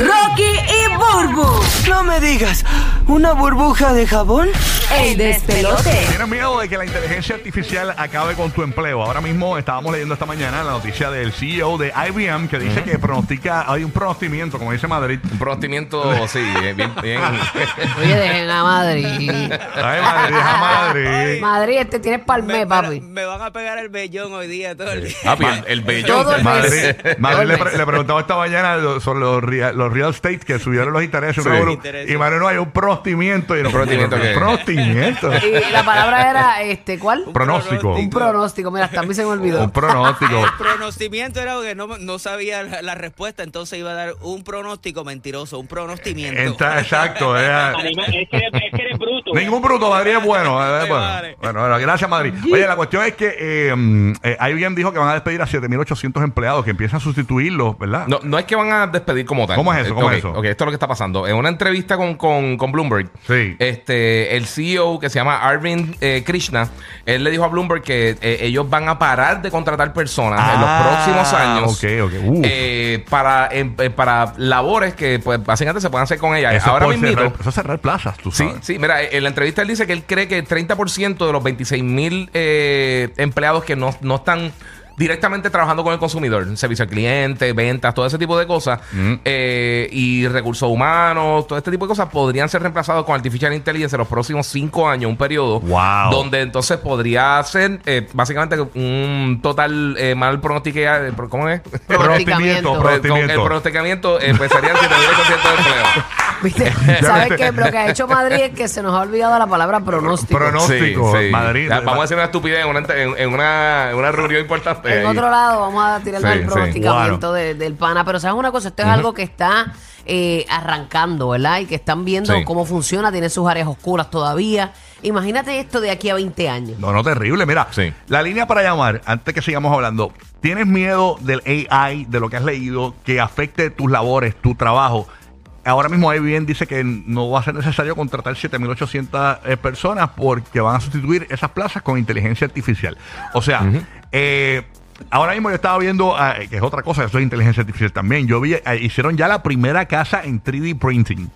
Rocky y Burbu. No me digas, ¿una burbuja de jabón? El despelote. ¿Tienes miedo de que la inteligencia artificial acabe con tu empleo? Ahora mismo estábamos leyendo esta mañana la noticia del CEO de IBM que dice que pronostica, hay un pronosticamiento, como dice Madrid. Un procedimiento, sí, bien, bien. Oye, dejen a Madrid. Ay, Madrid, a Madrid. Madrid, este tiene palmé, papi. Me van a pegar el vellón hoy día todo el día. Papi, el, el. Todo el Madrid, le, pre- preguntaba esta mañana lo- sobre los real, los real estate que subieron los intereses. Sí. un revolú. Intereses. y Madrid no hay un prostimiento. Y no, ¿Prostimiento qué? Y la palabra era, este, ¿cuál? Pronóstico. Un pronóstico. Mira, hasta a mí se me olvidó. Un pronóstico. El pronostimiento era que no, no sabía la, la respuesta, entonces iba a dar un pronóstico mentiroso, un pronostimiento. Exacto. era- es, que eres, es que eres bruto. Ningún bruto, Madrid es bueno. eh, bueno. vale. Bueno, bueno, gracias, Madrid. Oye, la cuestión es que eh, mm, eh, IBM dijo que van a despedir a 7.800 empleados que empiezan a sustituirlos, ¿verdad? No, no es que van a despedir como tal. ¿Cómo es eso? Eh, ¿Cómo es eso? ok, esto es lo que está pasando. En una entrevista con, con, con Bloomberg, Sí. este, el CEO que se llama Arvind eh, Krishna, él le dijo a Bloomberg que eh, ellos van a parar de contratar personas en los Ah, próximos años. ok, ok. Uf. eh, para, em- eh, para labores que pues básicamente se puedan hacer con ella. Eso Ahora mismo. eso es cerrar plazas, tú Sí, sabes. sí, mira, en la entrevista él dice que él cree que el 30% de los 26 mil empleados que no, no están directamente trabajando con el consumidor, servicio al cliente, ventas, todo ese tipo de cosas, Mm. eh, y recursos humanos, todo este tipo de cosas podrían ser reemplazados con Artificial Intelligence en los próximos cinco años, un periodo, Wow. donde entonces podría ser eh, básicamente un total eh, mal pronosticado, ¿cómo es? Pronosticamiento. El Pronosticamiento. eh, pues serían 7.800 de empleo. ¿Viste? ¿Sabes qué? Lo que ha hecho Madrid es que se nos ha olvidado la palabra pronóstico. Pronóstico. Madrid. Ya, vamos a hacer una estupidez en una, en, en una, en una reunión importante. En ahí. otro lado vamos a tirarnos Sí, el sí. pronosticamiento de- del pana. Pero ¿sabes una cosa? Esto es algo que está eh, arrancando, ¿verdad? Y que están viendo Sí. cómo funciona. Tiene sus áreas oscuras todavía. Imagínate esto de aquí a 20 años. No, no, terrible. Mira, Sí. la línea para llamar, antes que sigamos hablando, ¿tienes miedo del AI, de lo que has leído, que afecte tus labores, tu trabajo? Ahora mismo IBM dice que no va a ser necesario contratar 7.800 eh, personas porque van a sustituir esas plazas con inteligencia artificial. O sea, eh, ahora mismo yo estaba viendo, ah, que es otra cosa, eso es inteligencia artificial también. Yo vi, eh, hicieron ya la primera casa en 3D printing.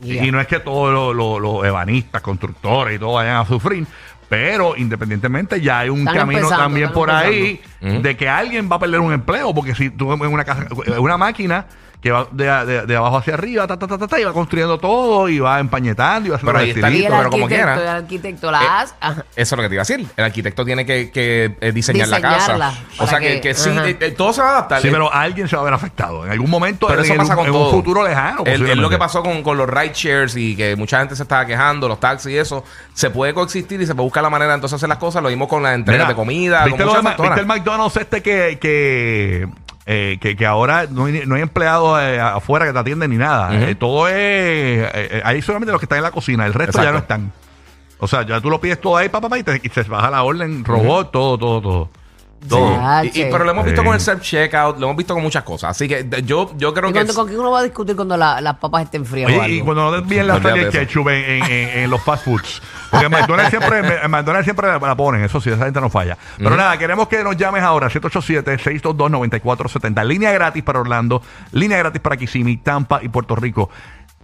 Yeah. Y no es que todos los los ebanistas, constructores y todo vayan a sufrir, pero independientemente ya hay un Están camino también por ahí de que alguien va a perder un empleo, porque si tú en una casa, una máquina que va de, de- de abajo hacia arriba, ta, ta, ta, ta, ta, y va construyendo todo y va empañetando y va haciendo Pero ahí está estilitos. pero como arquitecto, quiera. el arquitecto la Eh, hace. ajá. Eso es lo que te iba a decir. El arquitecto tiene que, que, eh, diseñar la Diseñarla, casa. O para sea que, que- que sí, ajá. eh, eh, todo se va a adaptar. Sí, pero alguien se va a ver afectado. En algún momento, Pero en, eso en pasa un, con en todo. un futuro lejano. Es, es lo posiblemente. que pasó con, con los ride shares y que mucha gente se estaba quejando, los taxis y eso. Se puede coexistir y se puede buscar la manera entonces de hacer las cosas. Lo mismo con las entregas Mira, de comida. ¿viste, con lo muchas de Ma- factoras. ¿Viste el McDonald's este que, que, eh, que, que ahora no hay, no hay empleados eh, afuera que te atienden ni nada? Eh, todo es... eh, ahí solamente los que están en la cocina, el resto ya no están. O sea, ya tú lo pides todo ahí, papá, y, te, y se baja la orden, robot, todo, todo, todo. Todo. Y- pero lo hemos visto Sí. con el self-checkout, lo hemos visto con muchas cosas. Así que de- yo, yo creo ¿Y que... con, con quién uno va a discutir cuando la- las papas estén frías o Oye, algo? y cuando no te envíen la Olvídate de de eso. ketchup en, en- en- en los fast foods. Porque en McDonald's siempre, en McDonald's siempre la, la ponen, eso sí, esa gente no falla. Pero nada, queremos que nos llames ahora, 787-622-9470. Línea gratis para Orlando, línea gratis para Kissimmee, Tampa y Puerto Rico.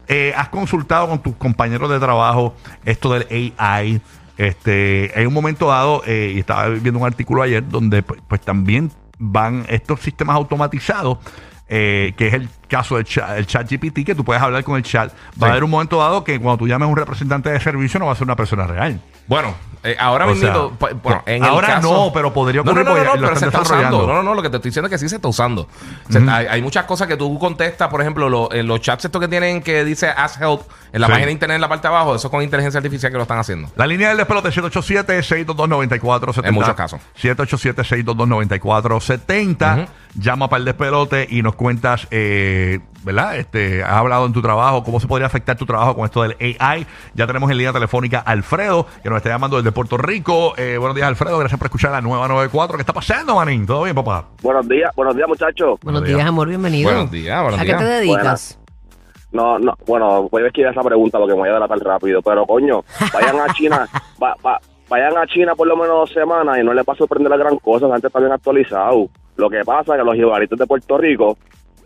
Eh, ¿Has consultado con tus compañeros de trabajo esto del AI? Este, hay un momento dado, eh, y estaba viendo un artículo ayer, donde pues, pues, también van estos sistemas automatizados, eh, que es el caso del chat, el chat GPT, que tú puedes hablar con el chat. Va a haber un momento dado que cuando tú llames a un representante de servicio no va a ser una persona real. Bueno, eh, ahora mismo, bueno, en el ahora caso- no, pero podría No, no, ocurrir no, no, no, lo pero están se está desarrollando. usando. No, no, no, lo que te estoy diciendo es que sí se está usando. Hay, hay muchas cosas que tú contestas, por ejemplo, lo- en los chats estos que tienen que dice Ask Help en la Sí. página de internet en la parte de abajo, eso con inteligencia artificial que lo están haciendo. La línea del despelote 787-622-9470. En muchos casos. 787-622-9470. Ujú. Llama para el despelote y nos cuentas, eh, ¿verdad? Este, has hablado en tu trabajo, cómo se podría afectar tu trabajo con esto del AI. Ya tenemos en línea telefónica a Alfredo, que nos está llamando desde Puerto Rico. Eh, buenos días, Alfredo. Gracias por escuchar la nueva 94. ¿Qué está pasando, manín? ¿Todo bien, papá? Buenos días, buenos días, muchachos. Buenos Buenos días, días. amor, bienvenido. Buenos días, buenos ¿A qué te dedicas? No, no, bueno, voy a esquivar esa pregunta porque me voy a delatar rápido, pero coño, vayan a China, va- va- vayan a China por lo menos dos semanas y no les va a sorprender la gran cosa, la gente está bien actualizado. Lo que pasa es que los jibaritos de Puerto Rico,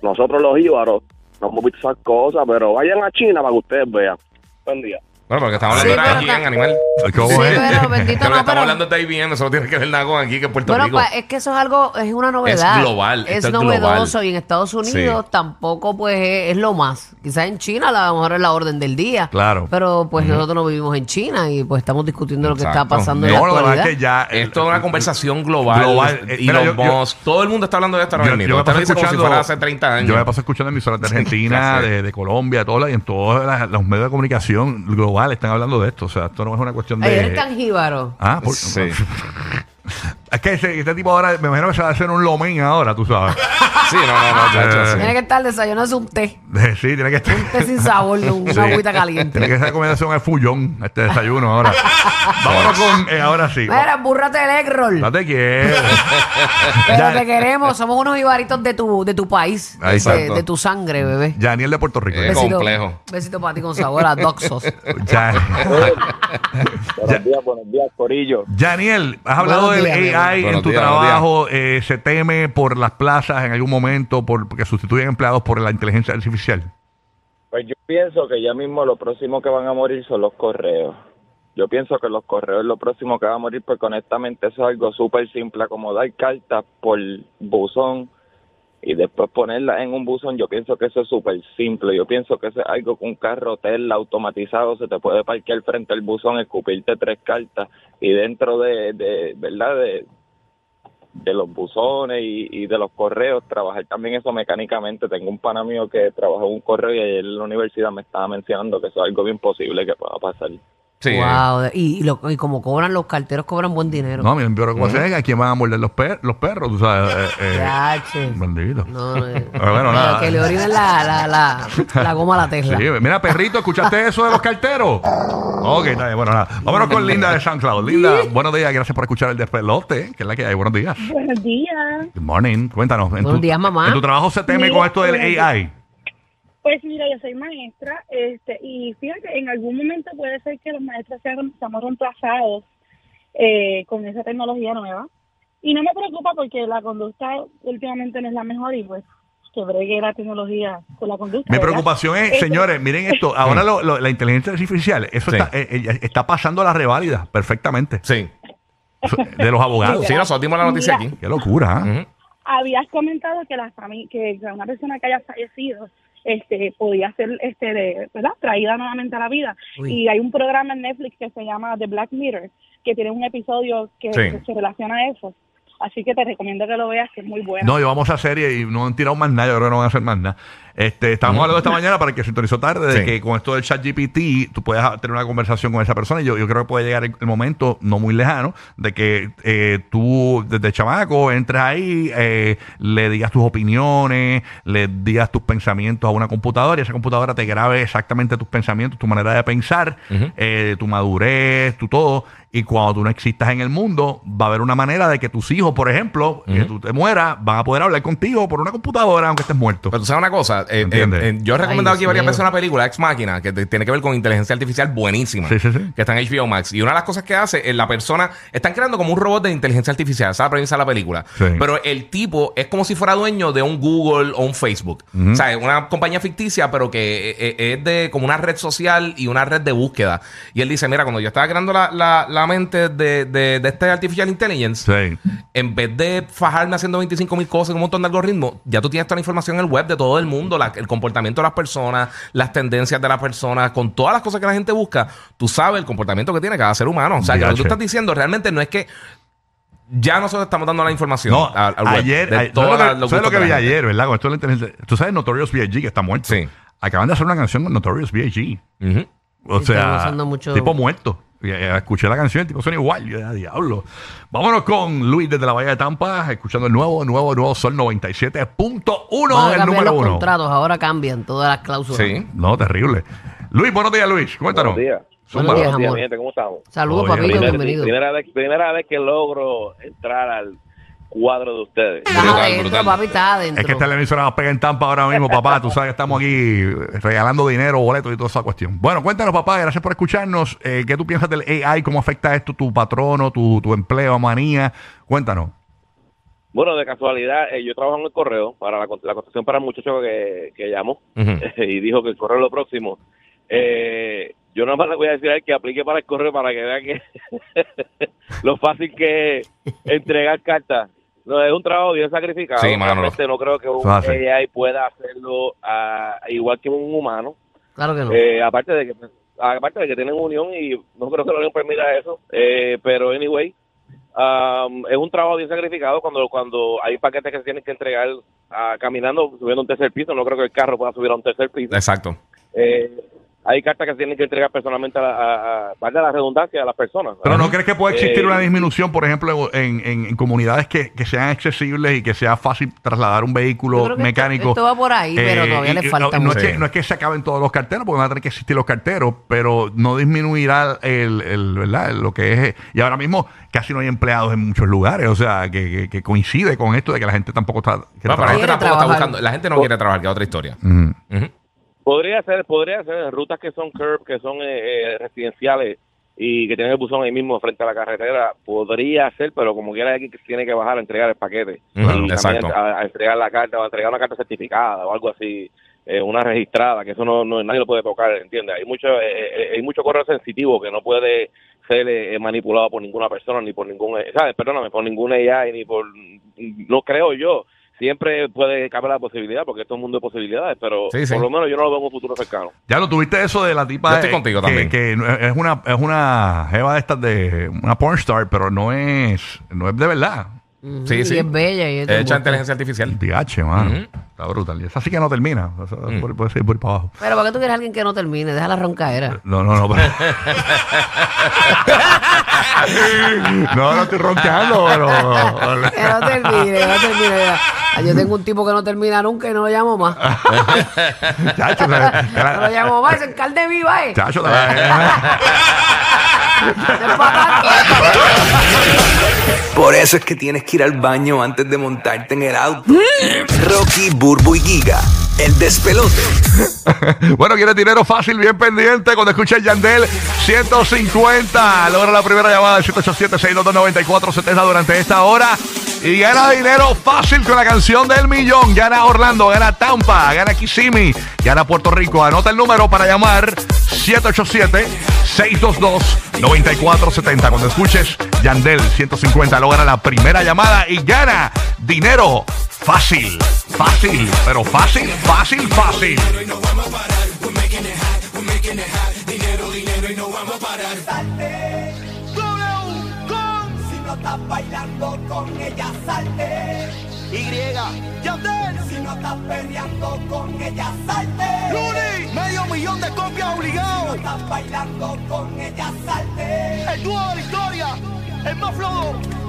nosotros los jíbaros, no hemos visto esas cosas, pero vayan a China para que ustedes vean. Buen día. Bueno, porque estamos Sí, hablando pero de IBM, animal. ¿Cómo Sí, es? pero bendito que no, estamos pero- hablando de IBM, eso no tiene que ver nada con aquí, que en Puerto Bueno, Rico. pa- es que eso es algo, es una novedad. Es global, Es esto es novedoso global. y en Estados Unidos Sí. tampoco pues es, es lo más. Quizás en China a lo mejor es la orden del día. Claro. Pero pues nosotros no vivimos en China y pues estamos discutiendo lo que está Exacto. pasando en No, la lo que pasa actualidad. es que ya. Es toda una conversación global. Global. Eh, yo- yo- Musk, todo el mundo está hablando de esto ahora Yo, mismo. yo me Usted paso si escuchando, fuera hace 30 años. yo me paso escuchando emisoras de Argentina, de, de Colombia, todas, y en todos los medios de comunicación global están hablando de esto. O sea, esto no es una cuestión de. eres tan jíbaro. Ah, por- Sí. es que ese- este tipo ahora, me imagino que se va a hacer un lomén ahora, tú sabes. Sí, no, no, no, chacho, sí. Tiene que estar desayunándose un té. sí, tiene que estar. Un té sin sabor, una Sí. agüita caliente. Tiene que ser combinación al fullón, este desayuno ahora. Vámonos con, eh, ahora sí. Mira, búrrate el egg roll. No te quiero. Pero te queremos, somos unos ibaritos de tu, de tu país, Ahí de, tu sangre, bebé. Yaniel de Puerto Rico. Eh, complejo. Besito para ti con sabor a Doxos. Ya- Buenos días, buenos días, Corillo. Yaniel, has hablado Buenos del días, AI en Buenos tu días, trabajo. eh, ¿Se teme por las plazas en algún momento por que sustituyen empleados por la inteligencia artificial? Pues yo pienso que ya mismo lo próximo que van a morir son los correos. Yo pienso que los correos es lo próximo que va a morir porque honestamente eso es algo súper simple, como dar cartas por buzón y después ponerlas en un buzón. Yo pienso que eso es súper simple. Yo pienso que eso es algo que un carro Tesla automatizado se te puede parquear frente al buzón, escupirte tres cartas y dentro de, de ¿verdad? De, de los buzones y, y de los correos, trabajar también eso mecánicamente. Tengo un pana mío que trabajó en un correo y ayer en la universidad me estaba mencionando que eso es algo bien posible que pueda pasar. Sí, eh. wow. Y, y, lo- y como cobran los carteros, cobran buen dinero. No, mi preocupación es a quién van a morder los, per- los perros, tú sabes. Eh, eh, Ya, che. bendito. No, no, eh. Pero bueno, nada. Que le orinen la, la, la, la goma a la Tesla. Sí, mira, perrito, ¿escuchaste eso de los carteros? Ok, está bien, bueno, nada. Vámonos con Linda de SoundCloud. Linda, buenos días, gracias por escuchar el despelote, que es la que hay. Buenos días. Buenos días. Good morning. Cuéntanos. en Buenos tu- días, mamá. ¿En tu trabajo se teme con esto del días. AI? Pues mira, yo soy maestra este, y fíjate, en algún momento puede ser que los maestros sean, seamos reemplazados eh, con esa tecnología nueva. Y no me preocupa porque la conducta últimamente no es la mejor y pues que bregue la tecnología con la conducta. Mi ¿verdad? preocupación es, señores, miren esto, ahora lo- lo- la inteligencia artificial, eso Sí. está, eh, eh, está pasando la reválida perfectamente Sí. de los abogados. Sí, nosotros dimos la noticia Mira. aquí. Qué locura, ¿ah? Habías comentado que la que una persona que haya fallecido este podía ser este de, ¿verdad? traída nuevamente a la vida Uy. y hay un programa en Netflix que se llama The Black Mirror que tiene un episodio que Sí. se relaciona a eso así que te recomiendo que lo veas que es muy bueno No, llevamos a serie y no han tirado más nada, yo creo que no van a hacer más nada. Este, estábamos hablando esta mañana para el que se sintonizó tarde de Sí. que con esto del chat GPT tú puedes tener una conversación con esa persona y yo, yo creo que puede llegar el, el momento, no muy lejano, de que eh, tú desde chamaco entres ahí, eh, le digas tus opiniones, le digas tus pensamientos a una computadora y esa computadora te grabe exactamente tus pensamientos, tu manera de pensar, eh, tu madurez, tu todo. Y cuando tú no existas en el mundo, va a haber una manera de que tus hijos, por ejemplo, que tú te mueras, van a poder hablar contigo por una computadora aunque estés muerto. Pero tú sabes una cosa, eh, eh, eh, yo he recomendado Ay, aquí varias veces una película, Ex Máquina, que te- tiene que ver con inteligencia artificial buenísima. Sí, sí, sí. Que está en HBO Max. Y una de las cosas que hace es la persona, están creando como un robot de inteligencia artificial, esa es la premisa de la película. Sí. Pero el tipo es como si fuera dueño de un Google o un Facebook. O sea, es una compañía ficticia, pero que eh, es de como una red social y una red de búsqueda. Y él dice, mira, cuando yo estaba creando la, la- la mente de, de, de este Artificial Intelligence, Sí. en vez de fajarme haciendo 25 mil cosas, un montón de algoritmos, ya tú tienes toda la información en el web de todo el mundo, la- el comportamiento de las personas, las tendencias de las personas, con todas las cosas que la gente busca, tú sabes el comportamiento que tiene cada ser humano. O sea, que lo que tú estás diciendo realmente no es que ya nosotros estamos dando la información No, al, al web ayer, de todas ¿sabes lo que, los ¿sabes lo gustos que vi ayer, verdad? Con esto de Tú sabes Notorious B.I.G. que está muerto. Sí. Acaban de hacer una canción con Notorious B.I.G. Ujú. O sea, mucho- tipo muerto. Y, escuché la canción, el tipo suena igual. Yo, "Ah, diablo. Vámonos con Luis desde la Bahía de Tampa, escuchando el nuevo, nuevo, nuevo Sol 97.1, Van a el número los uno. contratos, ahora cambian todas las cláusulas. Sí. No, terrible. Luis, buenos días, Luis. Cuéntanos. Buenos días. Buenos días, amor. ¿cómo estamos? Saludos, papito, bienvenido. Primera vez, primera vez que logro entrar al cuadro de ustedes. Brutal, adentro, brutal. papi, adentro. Es que esta es la emisora más pega en Tampa ahora mismo, papá. Tú sabes que estamos aquí regalando dinero, boletos y toda esa cuestión. Bueno, cuéntanos, papá. Gracias por escucharnos. Eh, ¿Qué tú piensas del AI? ¿Cómo afecta esto tu patrono, tu, tu empleo, manía? Cuéntanos. Bueno, de casualidad, eh, yo trabajo en el correo para la, la contestación para el muchacho que, que llamó y dijo que el correo es lo próximo. Eh, yo nada más le voy a decir a él que aplique para el correo para que vea que lo fácil que es entregar cartas. No, es un trabajo bien sacrificado. Sí, mano, Realmente no creo que un hace. AI pueda hacerlo ah, igual que un humano. Claro que no. Eh, aparte de que aparte de que tienen unión y no creo que la unión permita eso eh, pero anyway um, es un trabajo bien sacrificado cuando cuando hay paquetes que se tienen que entregar ah, caminando subiendo a un tercer piso no creo que el carro pueda subir a un tercer piso Exacto. Eh, hay cartas que se tienen que entregar personalmente a, la- a, a- valga la redundancia a las personas Pero. ¿no crees que puede existir Eh, una disminución, por ejemplo, en, en- en comunidades que, que sean accesibles y que sea fácil trasladar un Yo vehículo creo que mecánico? Esto, esto va por ahí, pero Eh, todavía y- le falta no, no mucho. es que, no es que se acaben todos los carteros, porque van a tener que existir los carteros, pero no disminuirá el, el- ¿verdad? lo que es. Y ahora mismo casi no hay empleados en muchos lugares, o sea, que, que- que coincide con esto de que la gente tampoco está. quiere No, la gente tampoco está buscando. La gente no quiere trabajar, que es otra historia. Podría ser, podría ser rutas que son curb, que son eh, eh, residenciales y que tienen el buzón ahí mismo frente a la carretera, podría ser, pero como quiera alguien que tiene que bajar a entregar el paquete exacto. a, a entregar la carta o a entregar una carta certificada o algo así, eh, una registrada, que eso no, no nadie lo puede tocar, ¿entiendes? Hay mucho eh, eh, hay mucho correo sensitivo que no puede ser eh, manipulado por ninguna persona ni por ningún, ¿sabes? Perdóname, por ningún AI ni por, no creo yo. Siempre puede caber la posibilidad, porque esto es un mundo de posibilidades, pero Sí, sí. por lo menos yo no lo veo en un futuro cercano. Ya lo tuviste eso de la tipa. Yo estoy eh, contigo que, también. Que es una, es una jeva de estas de una pornstar, pero no es, no es de verdad. Ujú, Sí, y sí. es bella. Y es Hecha inteligencia artificial. DH, mano. Está brutal. Y esa sí que no termina. Esa Mm. puede, puede seguir por para abajo. Pero ¿para qué tú quieres a alguien que no termine? Deja la roncaera. No, no, no. pero- no, no estoy roncando, pero. Que no termine, que no termine. Ah, Yo tengo un tipo que no termina nunca y no lo llamo más. Chacho, No lo llamo más, es el carne viva, ¿eh? Chacho, es pa' Por eso es que tienes que ir al baño antes de montarte en el auto. Rocky, Burbu y Giga, el despelote. Bueno, quieres dinero fácil, bien pendiente. Cuando escuches Yandel 150, logra la primera llamada del 787-622-9470 durante esta hora. Y gana dinero fácil con la canción del millón. Gana Orlando, gana Tampa, gana Kissimmee, gana Puerto Rico. Anota el número para llamar 787-622-9470. Cuando escuches Yandel 150, logra la primera llamada y gana dinero fácil. Fácil, pero fácil, fácil, fácil. Si no estás bailando con ella, salte. Y, Yandel. Si no estás peleando con ella, salte. Luni, medio millón de copias obligado. Si no estás bailando con ella, salte. El dúo de la historia, el más flojo.